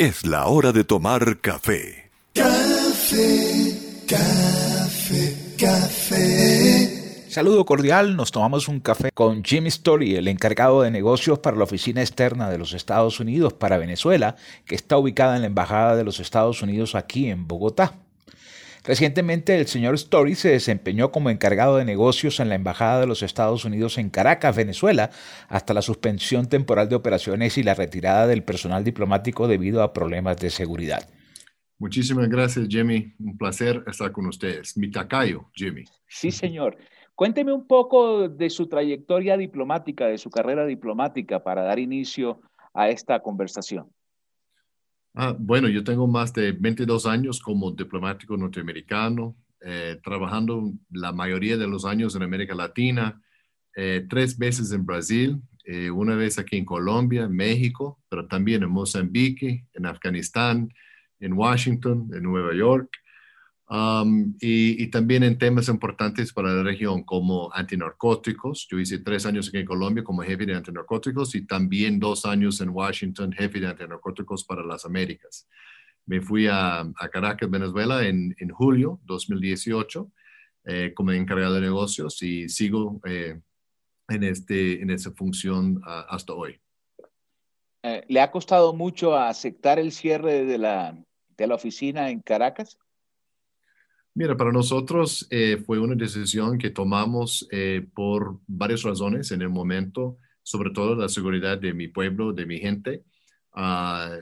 Es la hora de tomar café. Café, café, café. Saludo cordial, nos tomamos un café con Jim Story, el encargado de negocios para la oficina externa de los Estados Unidos para Venezuela, que está ubicada en la Embajada de los Estados Unidos aquí en Bogotá. Recientemente el señor Story se desempeñó como encargado de negocios en la Embajada de los Estados Unidos en Caracas, Venezuela, hasta la suspensión temporal de operaciones y la retirada del personal diplomático debido a problemas de seguridad. Muchísimas gracias, Jimmy. Un placer estar con ustedes. Mi tacayo, Jimmy. Sí, señor. Cuénteme un poco de su trayectoria diplomática, de su carrera diplomática para dar inicio a esta conversación. Ah, bueno, yo tengo más de 22 años como diplomático norteamericano, eh, trabajando la mayoría de los años en América Latina, eh, tres veces en Brasil, eh, una vez aquí en Colombia, México, pero también en Mozambique, en Afganistán, en Washington, en Nueva York. Um, y, también en temas importantes para la región como antinarcóticos. Yo hice tres años aquí en Colombia como jefe de antinarcóticos y también dos años en Washington, jefe de antinarcóticos para las Américas. Me fui a, Caracas, Venezuela en, en julio 2018 eh, como encargado de negocios y sigo eh, en, este, en esa función uh, hasta hoy. Eh, ¿Le ha costado mucho aceptar el cierre de la, de la oficina en Caracas? Mira, para nosotros eh, fue una decisión que tomamos eh, por varias razones en el momento, sobre todo la seguridad de mi pueblo, de mi gente,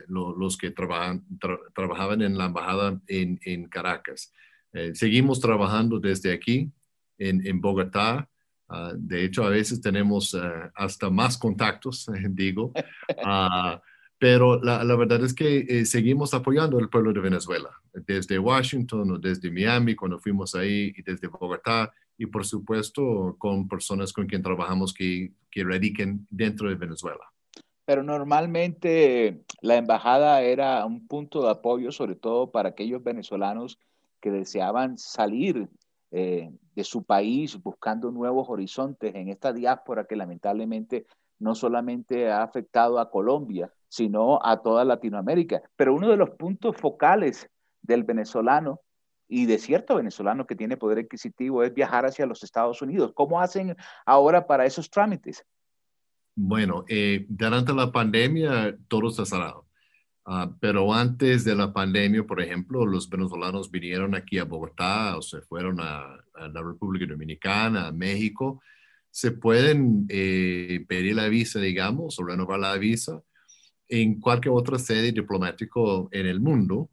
los que trabajaban en la embajada en, Caracas. Eh, seguimos trabajando desde aquí, en, Bogotá. Ah, de hecho, a veces tenemos hasta más contactos, digo. Pero la, verdad es que eh, seguimos apoyando al pueblo de Venezuela, desde Washington o desde Miami, cuando fuimos ahí, y desde Bogotá, y por supuesto con personas con quien trabajamos que, que radiquen dentro de Venezuela. Pero normalmente la embajada era un punto de apoyo, sobre todo para aquellos venezolanos que deseaban salir eh, de su país buscando nuevos horizontes en esta diáspora que lamentablemente no solamente ha afectado a Colombia, sino a toda Latinoamérica. Pero uno de los puntos focales del venezolano y de cierto venezolano que tiene poder adquisitivo es viajar hacia los Estados Unidos. ¿Cómo hacen ahora para esos trámites? Bueno, eh, durante la pandemia todo está cerrado. Ah, pero antes de la pandemia, por ejemplo, los venezolanos vinieron aquí a Bogotá o se fueron a, la República Dominicana, a México. Se pueden eh, pedir la visa, digamos, o renovar la visa en cualquier otra sede diplomático en el mundo.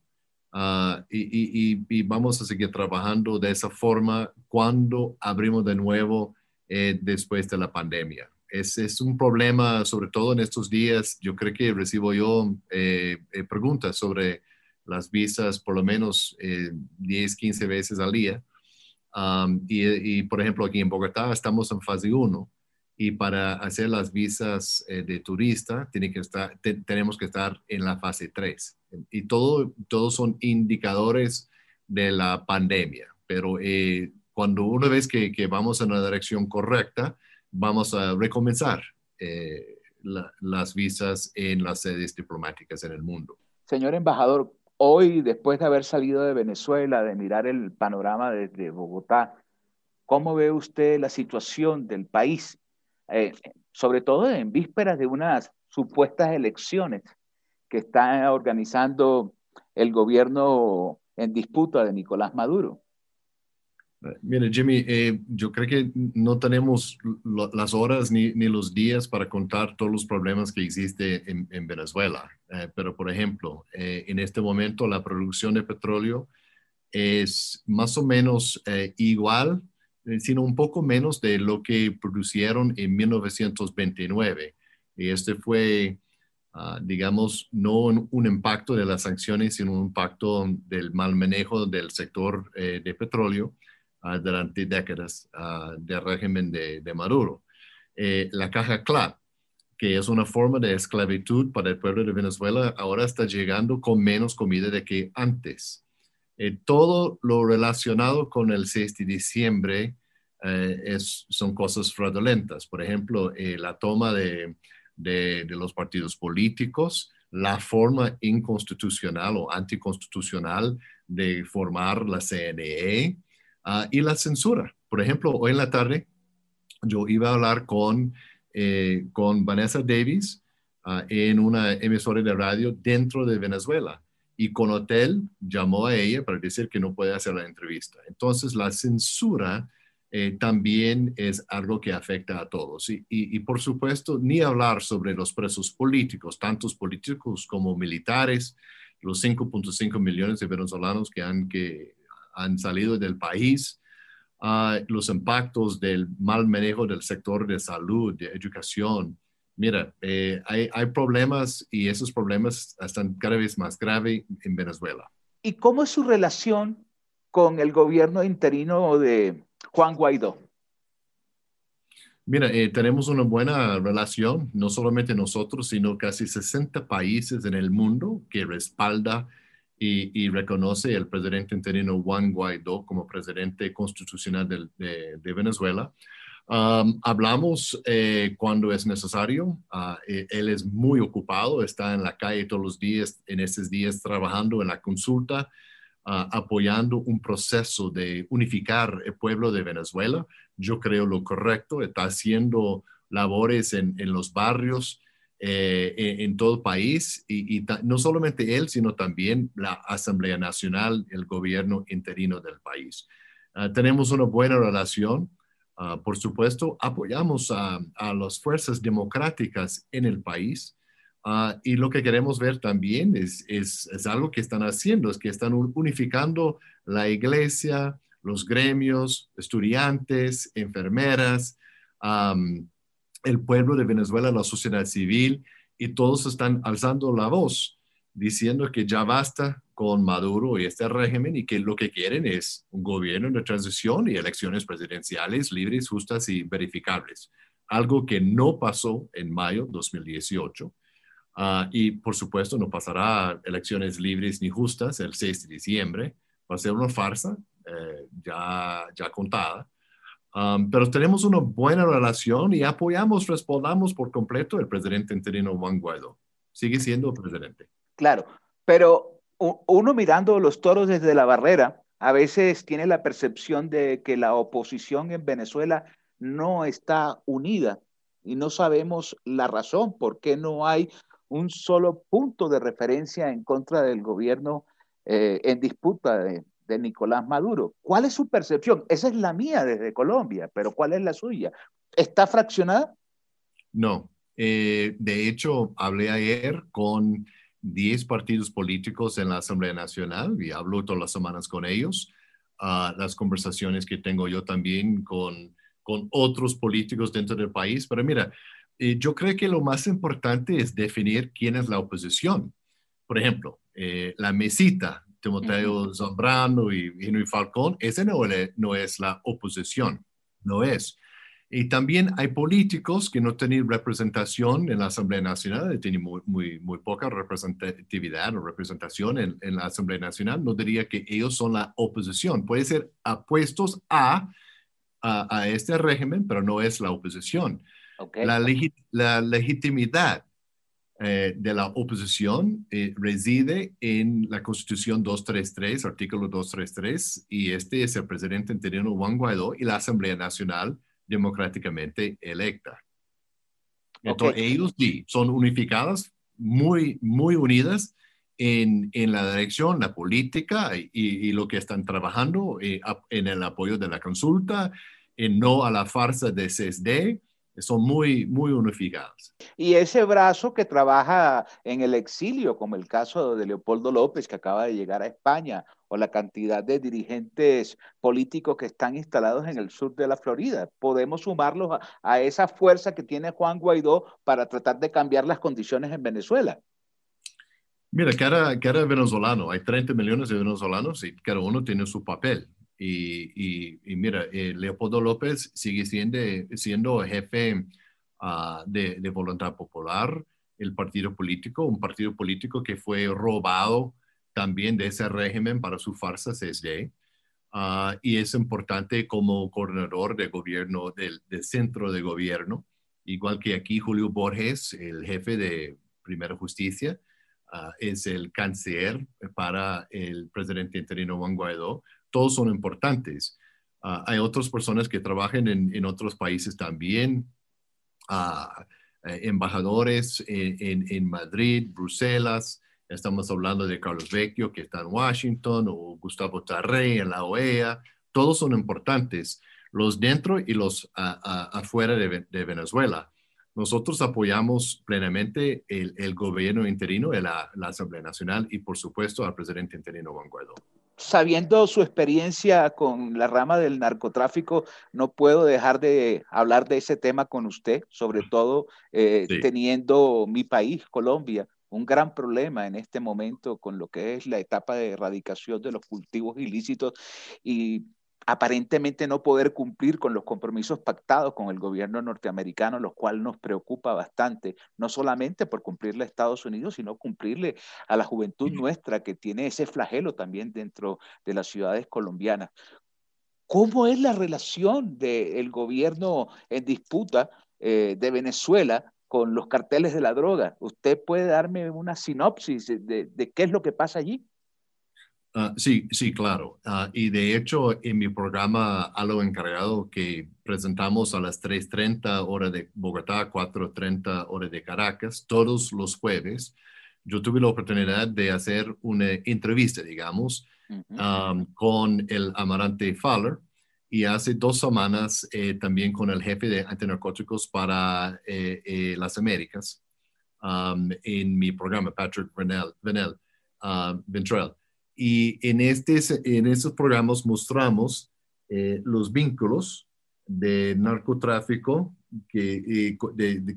Ah, y, vamos a seguir trabajando de esa forma cuando abrimos de nuevo eh, después de la pandemia. Es, es, un problema, sobre todo en estos días, yo creo que recibo yo eh, eh, preguntas sobre las visas por lo menos 10, 15 veces al día. Y, y, por ejemplo, aquí en Bogotá estamos en fase 1 y para hacer las visas eh, de turista tiene que estar, tenemos que estar en la fase 3. Y todo, todos son indicadores de la pandemia, pero eh, cuando una vez que, que, vamos en la dirección correcta, vamos a recomenzar eh, las visas en las sedes diplomáticas en el mundo. Señor embajador, hoy después de haber salido de Venezuela, de mirar el panorama desde Bogotá, ¿cómo ve usted la situación del país eh, sobre todo en vísperas de unas supuestas elecciones que está organizando el gobierno en disputa de Nicolás Maduro. Eh, mire, Jimmy, eh, yo creo que no tenemos las horas ni, ni, los días para contar todos los problemas que existen en, Venezuela. pero, por ejemplo, en este momento la producción de petróleo es más o menos igual eh, sino un poco menos de lo que producieron en 1929. Y este fue, ah, digamos, no un, impacto de las sanciones, sino un impacto del mal manejo del sector eh, de petróleo ah, durante décadas uh, del régimen de, Maduro. Eh, la caja CLAP, que es una forma de esclavitud para el pueblo de Venezuela, ahora está llegando con menos comida de que antes. Eh, todo lo relacionado con el 6 de diciembre eh, es, son cosas fraudulentas. Por ejemplo, eh, la toma de, de, los partidos políticos, la forma inconstitucional o anticonstitucional de formar la CNE ah, y la censura. Por ejemplo, hoy en la tarde yo iba a hablar con, eh, con Vanessa Davis ah, en una emisora de radio dentro de Venezuela y con Hotel llamó a ella para decir que no puede hacer la entrevista. Entonces, la censura eh, también es algo que afecta a todos. Y, por supuesto, ni hablar sobre los presos políticos, tantos políticos como militares, los 5.5 millones de venezolanos que han, que han salido del país, ah, los impactos del mal manejo del sector de salud, de educación. Mira, eh, hay, hay problemas y esos problemas están cada vez más graves en Venezuela. ¿Y cómo es su relación con el gobierno interino de, Juan Guaidó? Mira, eh, tenemos una buena relación, no solamente nosotros, sino casi 60 países en el mundo que respalda y, reconoce el presidente interino Juan Guaidó como presidente constitucional de, Venezuela. Um, hablamos eh, cuando es necesario. Uh, él es muy ocupado, está en la calle todos los días, en estos días trabajando en la consulta apoyando un proceso de unificar el pueblo de Venezuela. Yo creo lo correcto, está haciendo labores en, los barrios eh, en, todo el país y, no solamente él, sino también la Asamblea Nacional, el gobierno interino del país. Ah, tenemos una buena relación. Ah, por supuesto, apoyamos a, las fuerzas democráticas en el país. Ah, y lo que queremos ver también es, es, es, algo que están haciendo, es que están unificando la iglesia, los gremios, estudiantes, enfermeras, el pueblo de Venezuela, la sociedad civil, y todos están alzando la voz, diciendo que ya basta con Maduro y este régimen y que lo que quieren es un gobierno de transición y elecciones presidenciales libres, justas y verificables. Algo que no pasó en mayo 2018 Ah, y por supuesto no pasará elecciones libres ni justas el 6 de diciembre. Va a ser una farsa eh, ya, ya contada. Pero tenemos una buena relación y apoyamos, respondamos por completo el presidente interino Juan Guaidó. Sigue siendo presidente. Claro, pero uno mirando los toros desde la barrera, a veces tiene la percepción de que la oposición en Venezuela no está unida y no sabemos la razón por qué no hay un solo punto de referencia en contra del gobierno eh, en disputa Nicolás Maduro. ¿Cuál es su percepción? Esa es la mía desde Colombia, pero ¿cuál es la suya? ¿Está fraccionada? No. Eh, de hecho, hablé ayer con 10 partidos políticos en la Asamblea Nacional y hablo todas las semanas con ellos. Ah, las conversaciones que tengo yo también con, con otros políticos dentro del país. Pero mira, eh, yo creo que lo más importante es definir quién es la oposición. Por ejemplo, eh, la mesita, Timoteo Zambrano y Henry Falcón, ese no, no es la oposición, no es. Y también hay políticos que no tienen representación en la Asamblea Nacional, tienen muy, muy, muy poca representatividad o representación en, en, la Asamblea Nacional. No diría que ellos son la oposición. Puede ser apuestos a, a, a este régimen, pero no es la oposición. La, legitimidad eh, de la oposición eh, reside en la Constitución 233, artículo 233, y este es el presidente interino Juan Guaidó y la Asamblea Nacional democráticamente electa. Entonces, ellos sí, son unificadas, muy, muy unidas en, en la dirección, la política y, lo que están trabajando eh, en el apoyo de la consulta, en no a la farsa de CSD, son muy, muy unificadas. Y ese brazo que trabaja en el exilio, como el caso de Leopoldo López, que acaba de llegar a España, o la cantidad de dirigentes políticos que están instalados en el sur de la Florida, podemos sumarlos a, esa fuerza que tiene Juan Guaidó para tratar de cambiar las condiciones en Venezuela. Mira, cada, cada venezolano, hay 30 millones de venezolanos y cada uno tiene su papel. Y, mira, eh, Leopoldo López sigue siendo, siendo jefe ah, de, Voluntad Popular, el partido político, un partido político que fue robado también de ese régimen para su farsa CSD. Ah, y es importante como coordinador de gobierno del, del, centro de gobierno, igual que aquí Julio Borges, el jefe de Primera Justicia, es el canciller para el presidente interino Juan Guaidó. Todos son importantes. hay otras personas que trabajan en, otros países también, embajadores en, en, Madrid, Bruselas. Estamos hablando de Carlos Vecchio, que está en Washington, o Gustavo Tarrey en la OEA. Todos son importantes, los dentro y los afuera de Venezuela. Nosotros apoyamos plenamente el, gobierno interino de la, Asamblea Nacional y, por supuesto, al presidente interino Juan Guaidó. Sabiendo su experiencia con la rama del narcotráfico, no puedo dejar de hablar de ese tema con usted, sobre todo eh, teniendo mi país, Colombia, un gran problema en este momento con lo que es la etapa de erradicación de los cultivos ilícitos y aparentemente no poder cumplir con los compromisos pactados con el gobierno norteamericano, lo cual nos preocupa bastante, no solamente por cumplirle a Estados Unidos, sino cumplirle a la juventud nuestra que tiene ese flagelo también dentro de las ciudades colombianas. ¿Cómo es la relación del gobierno en disputa eh, de Venezuela con los carteles de la droga? ¿Usted puede darme una sinopsis de qué es lo que pasa allí? Ah, sí, sí, claro. Ah, y de hecho, en mi programa a lo encargado que presentamos a las 3.30 hora de Bogotá, 4.30 hora de Caracas, todos los jueves, yo tuve la oportunidad de hacer una entrevista, digamos, con el Amarante Fowler y hace dos semanas eh, también con el jefe de antinarcóticos para eh, eh, las Américas en mi programa, Patrick Venel, ah, Ventrell. Y en, este, en estos programas mostramos eh, los vínculos de narcotráfico que,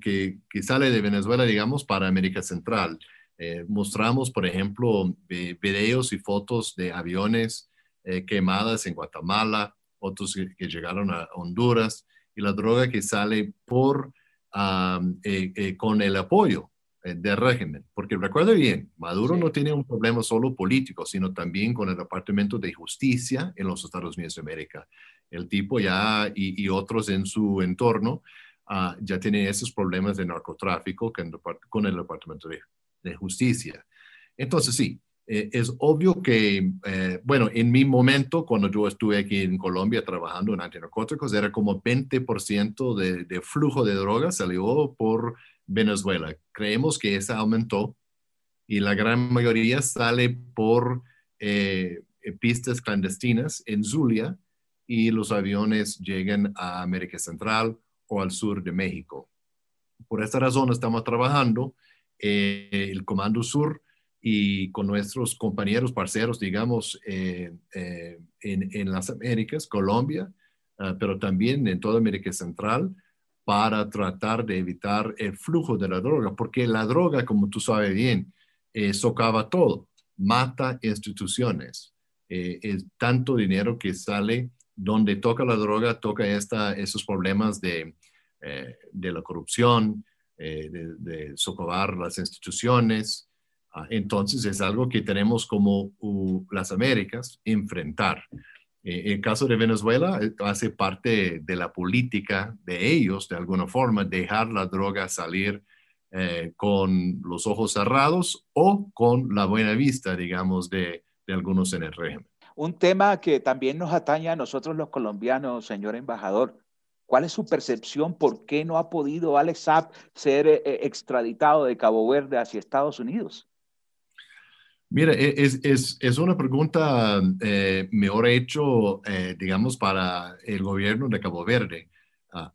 que, que, sale de Venezuela, digamos, para América Central. Eh, mostramos, por ejemplo, videos y fotos de aviones eh, quemadas en Guatemala, otros que, llegaron a Honduras, y la droga que sale por, ah, con el apoyo eh, de régimen, porque recuerde bien, Maduro no tiene un problema solo político, sino también con el Departamento de Justicia en los Estados Unidos de América. El tipo ya y, otros en su entorno uh, ya tienen esos problemas de narcotráfico con, el Departamento de, Justicia. Entonces, sí, eh, es obvio que, eh, bueno, en mi momento, cuando yo estuve aquí en Colombia trabajando en antinarcóticos, era como 20% de, de flujo de drogas salió por Venezuela. Creemos que esa aumentó y la gran mayoría sale por eh, pistas clandestinas en Zulia y los aviones llegan a América Central o al sur de México. Por esta razón estamos trabajando eh, el Comando Sur y con nuestros compañeros, parceros, digamos, eh, en, las Américas, Colombia, ah, pero también en toda América Central, para tratar de evitar el flujo de la droga, porque la droga, como tú sabes bien, eh, socava todo, mata instituciones. Eh, es tanto dinero que sale donde toca la droga, toca esta, esos problemas de, eh, la corrupción, de, de, socavar las instituciones. Ah, entonces es algo que tenemos como las Américas enfrentar. Eh, el caso de Venezuela eh, hace parte de la política de ellos, de alguna forma, dejar la droga salir eh, con los ojos cerrados o con la buena vista, digamos, de, algunos en el régimen. Un tema que también nos atañe a nosotros los colombianos, señor embajador. ¿Cuál es su percepción? ¿Por qué no ha podido Alex Saab ser extraditado de Cabo Verde hacia Estados Unidos? Mira, e, es, es, es una pregunta eh, mejor hecho, eh, digamos, para el gobierno de Cabo Verde. Ah,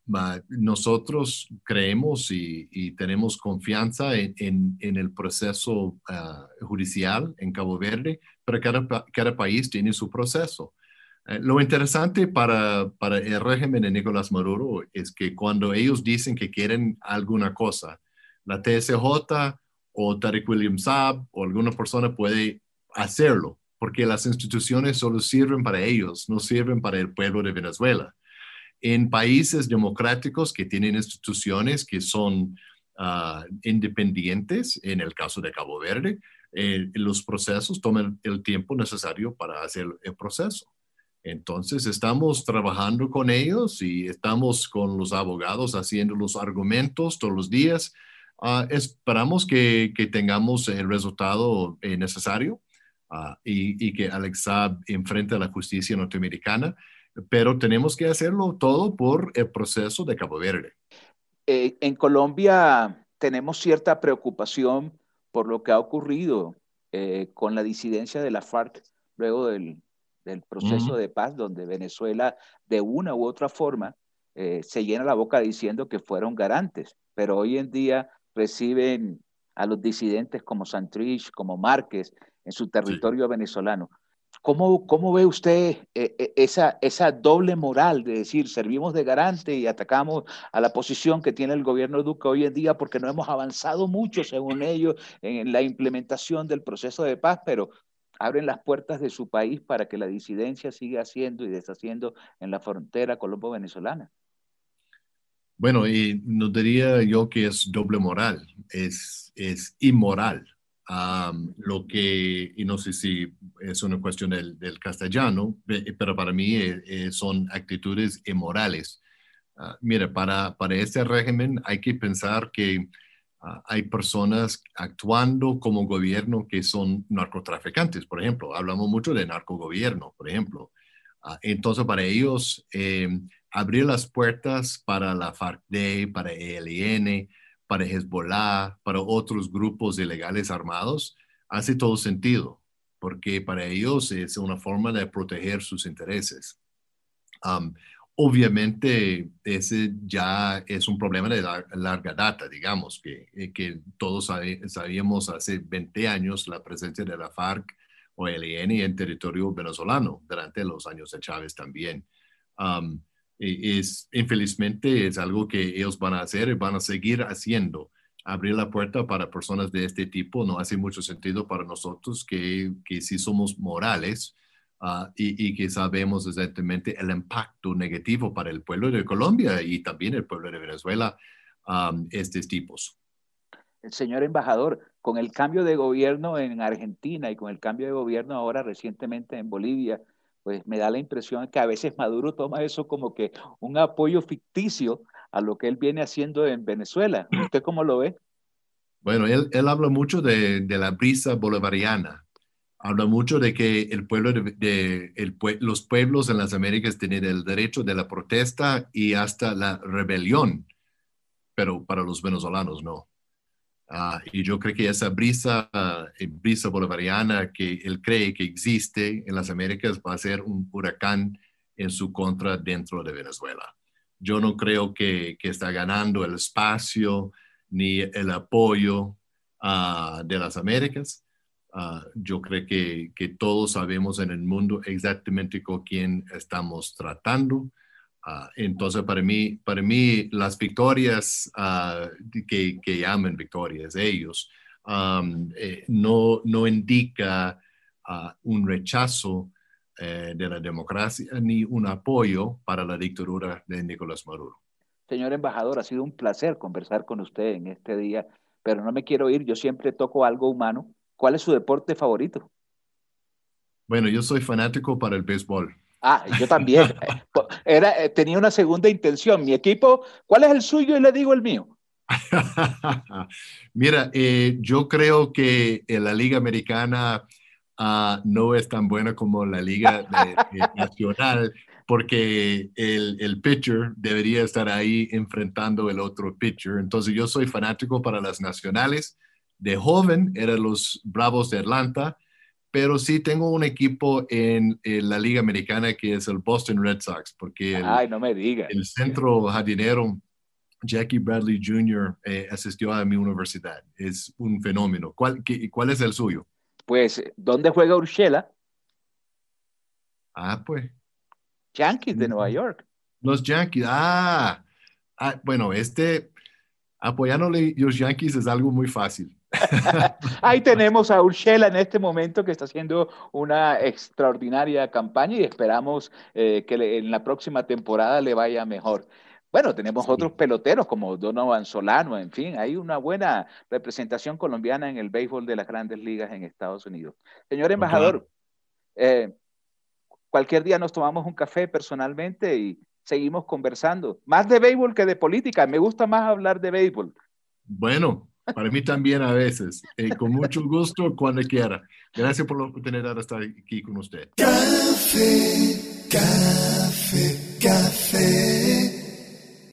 nosotros creemos y, y tenemos confianza en, en, el proceso ah, judicial en Cabo Verde, pero cada, cada país tiene su proceso. Eh, lo interesante para, para el régimen de Nicolás Maduro es que cuando ellos dicen que quieren alguna cosa, la TSJ o Tariq William Saab o alguna persona puede hacerlo, porque las instituciones solo sirven para ellos, no sirven para el pueblo de Venezuela. En países democráticos que tienen instituciones que son ah, independientes, en el caso de Cabo Verde, eh, los procesos toman el tiempo necesario para hacer el proceso. Entonces, estamos trabajando con ellos y estamos con los abogados haciendo los argumentos todos los días Ah, esperamos que, que, tengamos el resultado eh, necesario uh, y, y, que Alex Saab enfrente a la justicia norteamericana, pero tenemos que hacerlo todo por el proceso de Cabo Verde. Eh, en Colombia tenemos cierta preocupación por lo que ha ocurrido eh, con la disidencia de la FARC luego del, del proceso uh -huh. de paz, donde Venezuela de una u otra forma eh, se llena la boca diciendo que fueron garantes, pero hoy en día reciben a los disidentes como Santrich, como Márquez en su territorio venezolano. ¿Cómo, ¿Cómo, ve usted eh, esa, esa doble moral de decir servimos de garante y atacamos a la posición que tiene el gobierno Duque hoy en día porque no hemos avanzado mucho, según ellos, en la implementación del proceso de paz, pero abren las puertas de su país para que la disidencia siga haciendo y deshaciendo en la frontera colombo-venezolana? Bueno, y no diría yo que es doble moral, es, es inmoral. Um, lo que, y no sé si es una cuestión del, del castellano, pero para mí eh, eh, son actitudes inmorales. Uh, mira, para, para este régimen hay que pensar que uh, hay personas actuando como gobierno que son narcotraficantes, por ejemplo. Hablamos mucho de narcogobierno, por ejemplo. Uh, entonces, para ellos, eh, abrir las puertas para la FARC-D, para ELN, para Hezbollah, para otros grupos ilegales armados, hace todo sentido, porque para ellos es una forma de proteger sus intereses. Obviamente, ese ya es un problema de larga data, digamos, que, eh, que todos sabíamos hace 20 años la presencia de la FARC o ELN en territorio venezolano durante los años de Chávez también. Es, infelizmente es algo que ellos van a hacer y van a seguir haciendo. Abrir la puerta para personas de este tipo no hace mucho sentido para nosotros que, que sí somos morales uh, y, y, que sabemos exactamente el impacto negativo para el pueblo de Colombia y también el pueblo de Venezuela, um, estos tipos. Señor embajador, con el cambio de gobierno en Argentina y con el cambio de gobierno ahora recientemente en Bolivia, pues me da la impresión que a veces Maduro toma eso como que un apoyo ficticio a lo que él viene haciendo en Venezuela. ¿Usted cómo lo ve? Bueno, él, él habla mucho de, de, la brisa bolivariana. Habla mucho de que el pueblo de, el, los pueblos en las Américas tienen el derecho de la protesta y hasta la rebelión, pero para los venezolanos no. Uh, y yo creo que esa brisa, uh, brisa bolivariana que él cree que existe en las Américas va a ser un huracán en su contra dentro de Venezuela. Yo no creo que, que está ganando el espacio ni el apoyo uh, de las Américas. yo creo que, que, todos sabemos en el mundo exactamente con quién estamos tratando. Uh, entonces, para mí, para mí, las victorias uh, que, que, llaman victorias ellos um, eh, no, no indica uh, un rechazo eh, de la democracia ni un apoyo para la dictadura de Nicolás Maduro. Señor embajador, ha sido un placer conversar con usted en este día, pero no me quiero ir, yo siempre toco algo humano. ¿Cuál es su deporte favorito? Bueno, yo soy fanático para el béisbol. Ah, yo también. Era, eh, tenía una segunda intención. Mi equipo, ¿cuál es el suyo? Y le digo el mío. Mira, eh, yo creo que la Liga Americana uh, no es tan buena como la Liga de, de Nacional, porque el, el, pitcher debería estar ahí enfrentando el otro pitcher. Entonces, yo soy fanático para las nacionales. De joven eran los Bravos de Atlanta pero sí tengo un equipo en, en, la Liga Americana que es el Boston Red Sox, porque el, Ay, no me diga. el centro jardinero Jackie Bradley Jr. Eh, asistió a mi universidad. Es un fenómeno. ¿Cuál, qué, ¿Cuál es el suyo? Pues, ¿dónde juega Urshela? Ah, pues. Yankees de Nueva York. Los Yankees. Ah, ah bueno, este, apoyándole los Yankees es algo muy fácil. Ahí tenemos a Urshela en este momento que está haciendo una extraordinaria campaña y esperamos eh, que le, en la próxima temporada le vaya mejor. Bueno, tenemos sí. otros peloteros como Donovan Solano, en fin, hay una buena representación colombiana en el béisbol de las grandes ligas en Estados Unidos. Señor embajador, eh, cualquier día nos tomamos un café personalmente y seguimos conversando. Más de béisbol que de política. Me gusta más hablar de béisbol. Bueno, Para mí también a veces. Eh, con mucho gusto, cuando quiera. Gracias por oportunidad de estar aquí con usted. Café, café, café.